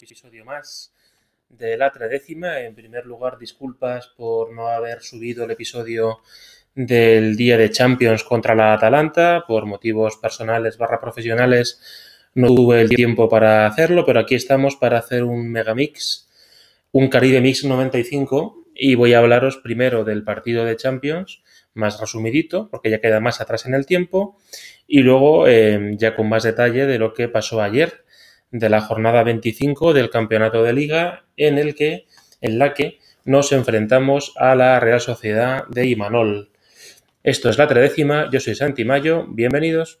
Episodio más de la tredécima. En primer lugar, disculpas por no haber subido el episodio del día de Champions contra la Atalanta. Por motivos personales barra profesionales no tuve el tiempo para hacerlo, pero aquí estamos para hacer un megamix, un Caribe Mix 95 y voy a hablaros primero del partido de Champions, más resumidito, porque ya queda más atrás en el tiempo, y luego eh, ya con más detalle de lo que pasó ayer, de la jornada 25 del campeonato de liga, en el que, en la que nos enfrentamos a la Real Sociedad de Imanol. Esto es la tredécima, yo soy Santi Mayo, bienvenidos.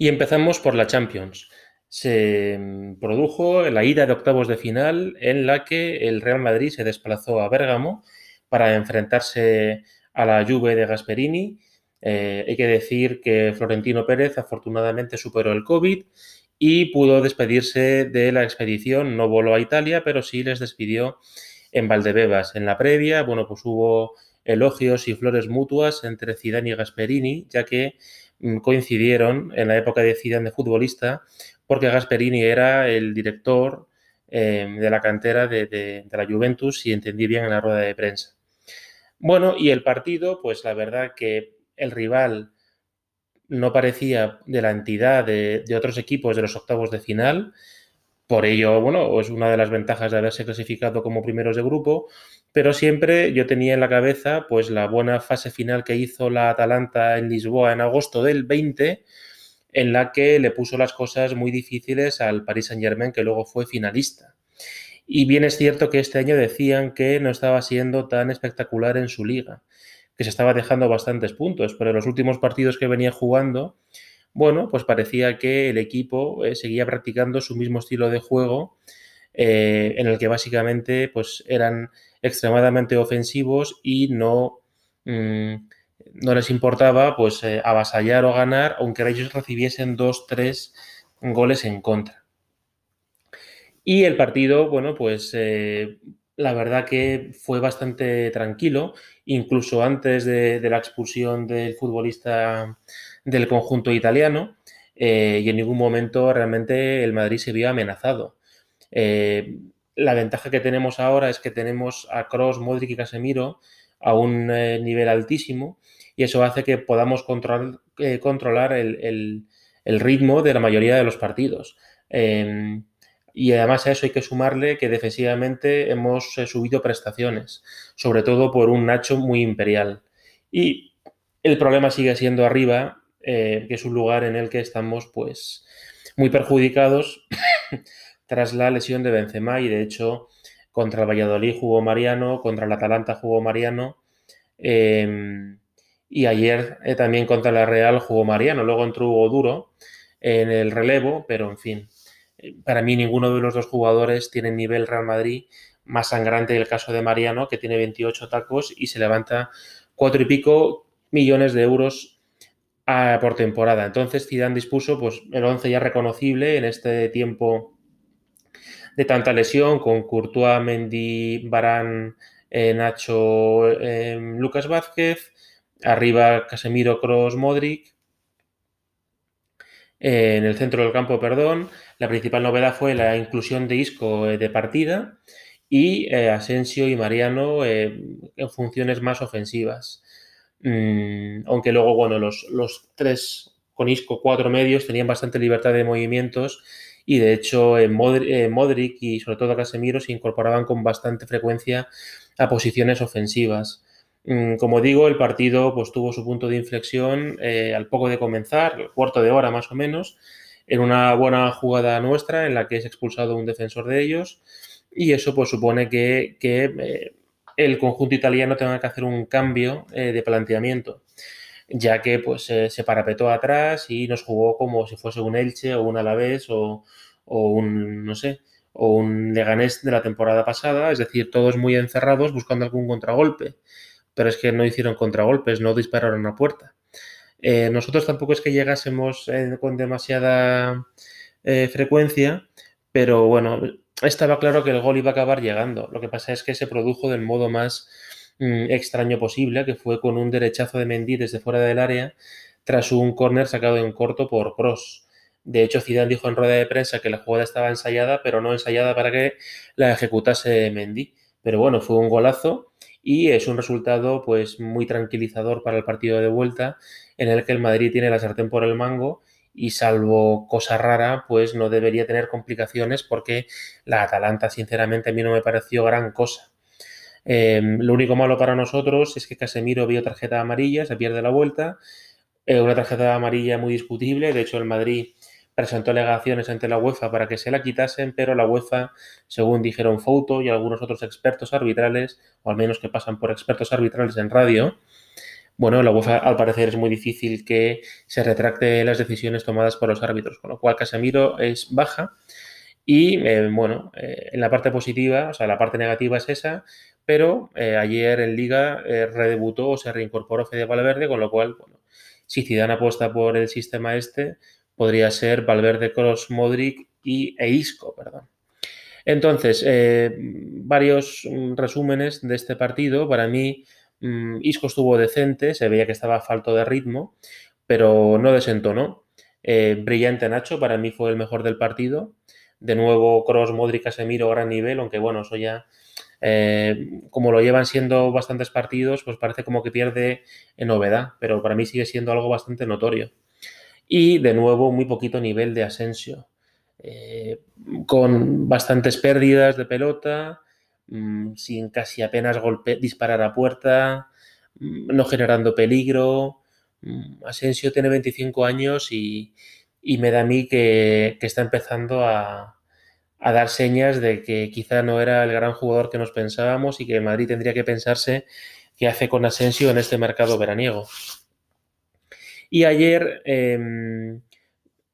Y empezamos por la Champions. Se mm, produjo la ida de octavos de final en la que el Real Madrid se desplazó a Bérgamo para enfrentarse a la Juve de Gasperini. Eh, hay que decir que Florentino Pérez afortunadamente superó el COVID y pudo despedirse de la expedición. No voló a Italia, pero sí les despidió en Valdebebas. En la previa, bueno, pues hubo elogios y flores mutuas entre Zidane y Gasperini, ya que coincidieron en la época de Zidane de futbolista, porque Gasperini era el director eh, de la cantera de, la Juventus, si entendí bien en la rueda de prensa. Bueno, y el partido, pues la verdad que el rival no parecía de la entidad de otros equipos de los octavos de final. Por ello, bueno, es una de las ventajas de haberse clasificado como primeros de grupo, pero siempre yo tenía en la cabeza pues la buena fase final que hizo la Atalanta en Lisboa en agosto del 20, en la que le puso las cosas muy difíciles al Paris Saint-Germain, que luego fue finalista. Y bien es cierto que este año decían que no estaba siendo tan espectacular en su liga, que se estaba dejando bastantes puntos, pero en los últimos partidos que venía jugando, bueno, pues parecía que el equipo eh, seguía practicando su mismo estilo de juego, eh, en el que básicamente pues eran extremadamente ofensivos y no, mm, no les importaba pues eh, avasallar o ganar, aunque ellos recibiesen dos, tres goles en contra. Y el partido, bueno, pues la verdad que fue bastante tranquilo, incluso antes de la expulsión del futbolista del conjunto italiano, eh, y en ningún momento realmente el Madrid se vio amenazado. Eh, la ventaja que tenemos ahora es que tenemos a Kroos, Modric y Casemiro a un eh, nivel altísimo, y eso hace que podamos control- controlar el, el- ritmo de la mayoría de los partidos. Eh, y además a eso hay que sumarle que defensivamente hemos subido prestaciones, sobre todo por un Nacho muy imperial. Y el problema sigue siendo arriba, eh, que es un lugar en el que estamos pues muy perjudicados tras la lesión de Benzema y de hecho contra el Valladolid jugó Mariano, contra el Atalanta jugó Mariano eh, y ayer eh, también contra la Real jugó Mariano, luego entró Hugo Duro en el relevo, pero en fin, eh, para mí ninguno de los dos jugadores tiene nivel Real Madrid más sangrante el caso de Mariano, que tiene 28 tacos y se levanta cuatro y pico millones de euros a- por temporada. Entonces Zidane dispuso pues, el 11 ya reconocible en este tiempo de tanta lesión, con Courtois, Mendy, Barán, eh, Nacho, eh, Lucas Vázquez, arriba Casemiro, Kroos, Modric. Eh, en el centro del campo, perdón, la principal novedad fue la inclusión de Isco eh, de partida y Asensio y Mariano en funciones más ofensivas. Mm, aunque luego, bueno, los, tres con Isco, cuatro medios, tenían bastante libertad de movimientos y de hecho Modri- eh, Modric y sobre todo Casemiro se incorporaban con bastante frecuencia a posiciones ofensivas. Mm, como digo, el partido pues, tuvo su punto de inflexión eh, al poco de comenzar, cuarto de hora más o menos, en una buena jugada nuestra en la que es expulsado un defensor de ellos y eso pues supone que, que eh, el conjunto italiano tenga que hacer un cambio eh, de planteamiento ya que pues se parapetó atrás y nos jugó como si fuese un Elche o un Alavés o, o un, no sé, o un Leganés de la temporada pasada, es decir, todos muy encerrados buscando algún contragolpe, pero es que no hicieron contragolpes, no dispararon a puerta. Eh, nosotros tampoco es que llegásemos eh, con demasiada eh, frecuencia, pero bueno, estaba claro que el gol iba a acabar llegando. Lo que pasa es que se produjo del modo más mm, extraño posible, que fue con un derechazo de Mendy desde fuera del área tras un córner sacado en corto por Cross. De hecho, Zidane dijo en rueda de prensa que la jugada estaba ensayada, pero no ensayada para que la ejecutase Mendy. Pero bueno, fue un golazo y es un resultado pues muy tranquilizador para el partido de vuelta en el que el Madrid tiene la sartén por el mango y salvo cosa rara, pues no debería tener complicaciones porque la Atalanta, sinceramente, a mí no me pareció gran cosa. Eh, lo único malo para nosotros es que Casemiro vio tarjeta amarilla, se pierde la vuelta, eh, una tarjeta amarilla muy discutible, de hecho el Madrid presentó alegaciones ante la UEFA para que se la quitasen, pero la UEFA, según dijeron Fouto y algunos otros expertos arbitrales, o al menos que pasan por expertos arbitrales en radio, bueno, la UEFA al parecer es muy difícil que se retracte las decisiones tomadas por los árbitros, con lo cual Casemiro es baja y eh, bueno, eh, en la parte positiva, o sea, la parte negativa es esa, pero eh, ayer en Liga redebutó o se reincorporó Fede Valverde, con lo cual, bueno, si Zidane apuesta por el sistema este, podría ser Valverde, Cross, Modric y, e perdón. Entonces, varios mm, resúmenes de este partido. Para mí, Isco estuvo decente, se veía que estaba falto de ritmo, pero no desentonó. Eh, brillante Nacho, para mí fue el mejor del partido. De nuevo, Cross, Modric, Casemiro, gran nivel, aunque bueno, eso ya, eh, como lo llevan siendo bastantes partidos, pues parece como que pierde en novedad, pero para mí sigue siendo algo bastante notorio y de nuevo muy poquito nivel de Asensio, eh, con bastantes pérdidas de pelota, mmm, sin casi apenas golpe, disparar a puerta, mmm, no generando peligro. Mmm, Asensio tiene 25 años y, me da a mí que, está empezando a, dar señas de que quizá no era el gran jugador que nos pensábamos y que Madrid tendría que pensarse qué hace con Asensio en este mercado veraniego. Y ayer eh,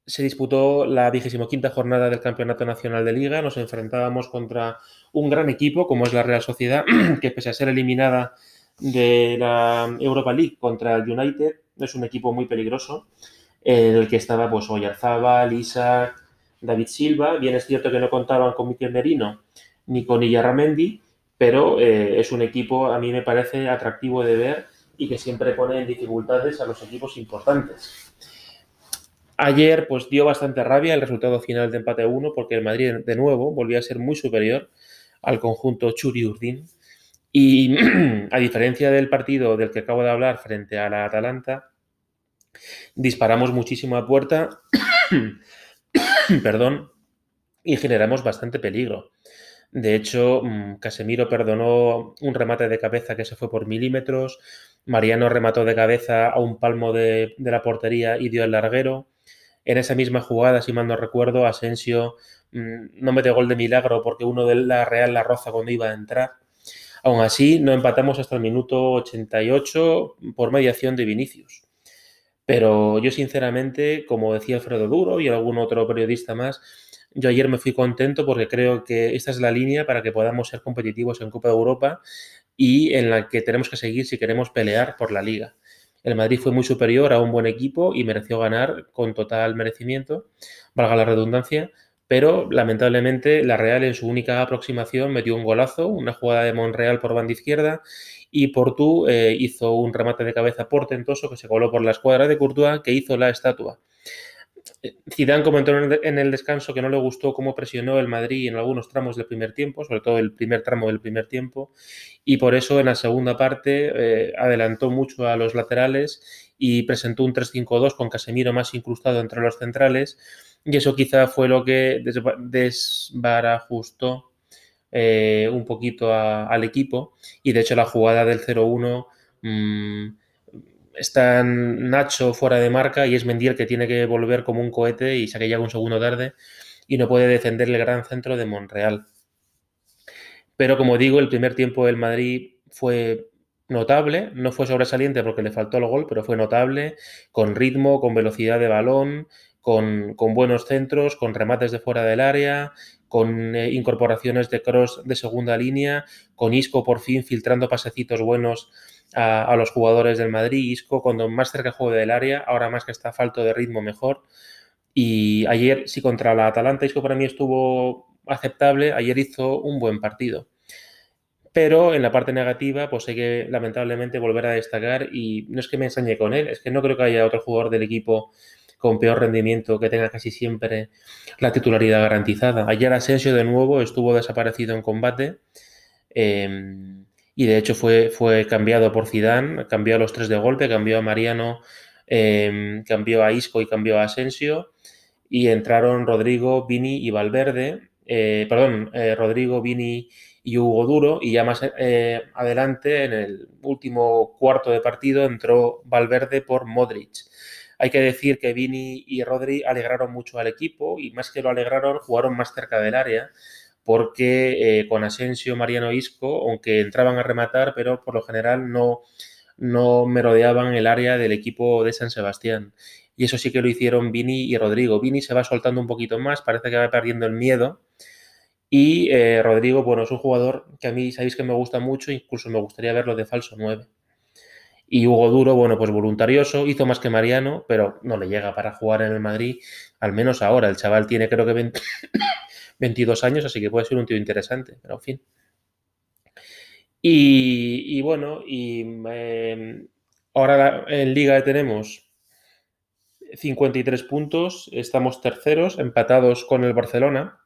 se disputó la quinta jornada del Campeonato Nacional de Liga. Nos enfrentábamos contra un gran equipo como es la Real Sociedad, que pese a ser eliminada de la Europa League contra el United, es un equipo muy peligroso, en el que estaba pues Oyarzábal, Isaac, David Silva. Bien es cierto que no contaban con Miquel Merino ni con Illarramendi, pero eh, es un equipo, a mí me parece atractivo de ver y que siempre pone en dificultades a los equipos importantes. Ayer pues dio bastante rabia el resultado final de empate 1 porque el Madrid de nuevo volvía a ser muy superior al conjunto Churi Urdín y a diferencia del partido del que acabo de hablar frente a la Atalanta, disparamos muchísimo a puerta, perdón, y generamos bastante peligro. De hecho, mm, Casemiro perdonó un remate de cabeza que se fue por milímetros, Mariano remató de cabeza a un palmo de, de, la portería y dio el larguero. En esa misma jugada, si mal no recuerdo, Asensio mmm, no mete gol de milagro porque uno de la Real la roza cuando iba a entrar. Aún así, no empatamos hasta el minuto 88 por mediación de Vinicius. Pero yo, sinceramente, como decía Alfredo Duro y algún otro periodista más, yo ayer me fui contento porque creo que esta es la línea para que podamos ser competitivos en Copa de Europa y en la que tenemos que seguir si queremos pelear por la liga. El Madrid fue muy superior a un buen equipo y mereció ganar con total merecimiento, valga la redundancia, pero lamentablemente la Real en su única aproximación metió un golazo, una jugada de Monreal por banda izquierda y Portu eh, hizo un remate de cabeza portentoso que se coló por la escuadra de Courtois que hizo la estatua. Zidane comentó en el descanso que no le gustó cómo presionó el Madrid en algunos tramos del primer tiempo, sobre todo el primer tramo del primer tiempo, y por eso en la segunda parte eh, adelantó mucho a los laterales y presentó un 3-5-2 con Casemiro más incrustado entre los centrales, y eso quizá fue lo que desbarajustó eh, un poquito al equipo y de hecho la jugada del 0-1 mm, está Nacho fuera de marca y es Mendy el que tiene que volver como un cohete y se llega un segundo tarde y no puede defender el gran centro de Monreal. Pero como digo, el primer tiempo del Madrid fue notable, no fue sobresaliente porque le faltó el gol, pero fue notable, con ritmo, con velocidad de balón, con, con buenos centros, con remates de fuera del área, con eh, incorporaciones de cross de segunda línea, con Isco por fin filtrando pasecitos buenos a, los jugadores del Madrid. Isco cuando más cerca juega del área, ahora más que está falto de ritmo mejor. Y ayer, sí, contra la Atalanta, Isco para mí estuvo aceptable. Ayer hizo un buen partido. Pero en la parte negativa, pues hay que lamentablemente volver a destacar. Y no es que me ensañe con él, es que no creo que haya otro jugador del equipo con peor rendimiento que tenga casi siempre la titularidad garantizada. Ayer Asensio de nuevo estuvo desaparecido en combate. Eh, y de hecho fue, fue cambiado por Zidane, cambió a los tres de golpe, cambió a Mariano, eh, cambió a Isco y cambió a Asensio y entraron Rodrigo, Vini y Valverde, eh, perdón, eh, Rodrigo, Vini y Hugo Duro y ya más eh, adelante en el último cuarto de partido entró Valverde por Modric. Hay que decir que Vini y Rodri alegraron mucho al equipo y más que lo alegraron, jugaron más cerca del área porque eh, con Asensio, Mariano Isco, aunque entraban a rematar, pero por lo general no, no merodeaban el área del equipo de San Sebastián. Y eso sí que lo hicieron Vini y Rodrigo. Vini se va soltando un poquito más, parece que va perdiendo el miedo. Y eh, Rodrigo, bueno, es un jugador que a mí sabéis que me gusta mucho, incluso me gustaría verlo de falso 9. Y Hugo Duro, bueno, pues voluntarioso, hizo más que Mariano, pero no le llega para jugar en el Madrid, al menos ahora. El chaval tiene creo que 20, 22 años, así que puede ser un tío interesante, pero en fin. Y, bueno, y eh, ahora en Liga tenemos 53 puntos, estamos terceros, empatados con el Barcelona,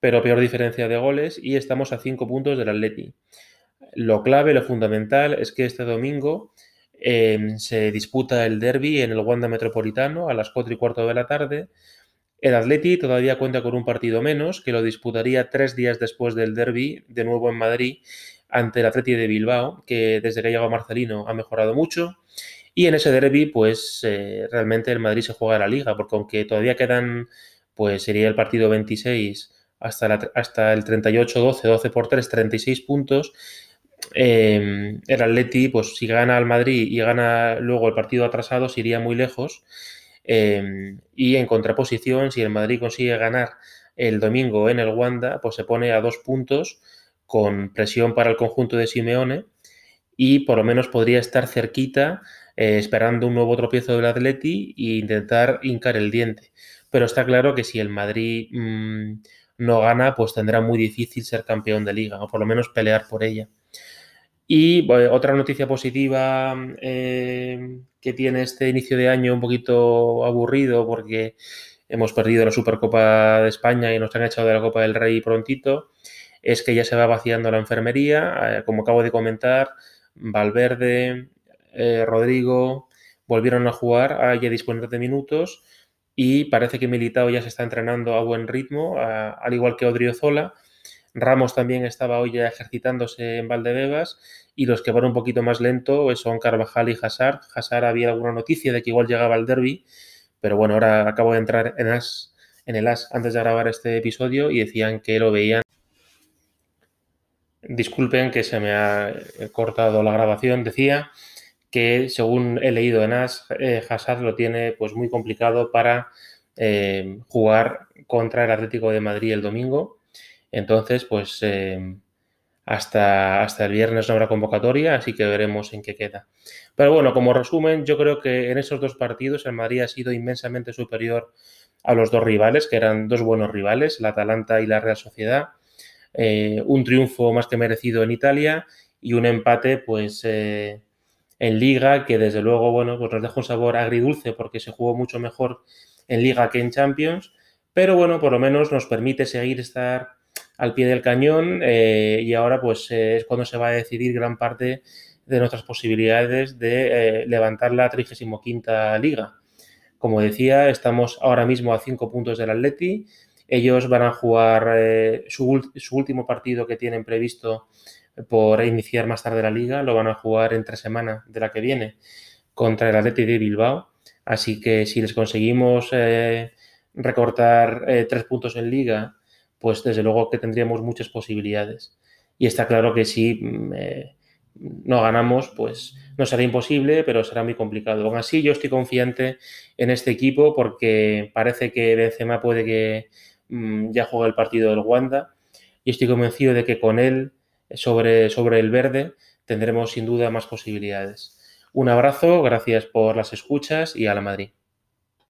pero peor diferencia de goles, y estamos a 5 puntos del Atleti. Lo clave, lo fundamental es que este domingo eh, se disputa el derby en el Wanda Metropolitano a las 4 y cuarto de la tarde. El Atleti todavía cuenta con un partido menos, que lo disputaría tres días después del derby, de nuevo en Madrid, ante el Atleti de Bilbao, que desde que ha llegado Marcelino ha mejorado mucho. Y en ese derby, pues eh, realmente el Madrid se juega la liga, porque aunque todavía quedan, pues sería el partido 26 hasta, hasta el 38-12, 12 por 3, 36 puntos. Eh, el Atleti, pues si gana al Madrid y gana luego el partido atrasado, se iría muy lejos. Eh, y en contraposición, si el Madrid consigue ganar el domingo en el Wanda, pues se pone a dos puntos con presión para el conjunto de Simeone y por lo menos podría estar cerquita eh, esperando un nuevo tropiezo del Atleti e intentar hincar el diente. Pero está claro que si el Madrid mmm, no gana, pues tendrá muy difícil ser campeón de liga o por lo menos pelear por ella. Y otra noticia positiva eh, que tiene este inicio de año un poquito aburrido porque hemos perdido la Supercopa de España y nos han echado de la Copa del Rey prontito, es que ya se va vaciando la enfermería. Eh, como acabo de comentar, Valverde, eh, Rodrigo volvieron a jugar, a ya disponer de minutos y parece que Militao ya se está entrenando a buen ritmo, al igual que Odriozola. Ramos también estaba hoy ya ejercitándose en Valdebebas y los que van un poquito más lento pues, son Carvajal y Hazard. Hazard había alguna noticia de que igual llegaba al derby, pero bueno, ahora acabo de entrar en, as, en el AS antes de grabar este episodio y decían que lo veían. Disculpen que se me ha cortado la grabación. Decía que según he leído en AS, eh, Hazard lo tiene pues muy complicado para eh, jugar contra el Atlético de Madrid el domingo. Entonces, pues eh, hasta, hasta el viernes no habrá convocatoria, así que veremos en qué queda. Pero bueno, como resumen, yo creo que en esos dos partidos el Madrid ha sido inmensamente superior a los dos rivales, que eran dos buenos rivales, la Atalanta y la Real Sociedad. Eh, un triunfo más que merecido en Italia y un empate, pues eh, en Liga, que desde luego, bueno, pues nos deja un sabor agridulce porque se jugó mucho mejor en Liga que en Champions, pero bueno, por lo menos nos permite seguir estar al pie del cañón eh, y ahora pues eh, es cuando se va a decidir gran parte de nuestras posibilidades de eh, levantar la 35 liga. Como decía, estamos ahora mismo a 5 puntos del Atleti Ellos van a jugar su, su, último partido que tienen previsto por iniciar más tarde la liga, lo van a jugar entre semana de la que viene contra el Atleti de Bilbao. Así que si les conseguimos recortar tres puntos en liga, pues desde luego que tendríamos muchas posibilidades. Y está claro que si mm, eh, no ganamos, pues no será imposible, pero será muy complicado. Aún así, yo estoy confiante en este equipo porque parece que Benzema puede que mmm, ya juegue el partido del Wanda y estoy convencido de que con él sobre, sobre el verde tendremos sin duda más posibilidades. Un abrazo, gracias por las escuchas y a la Madrid.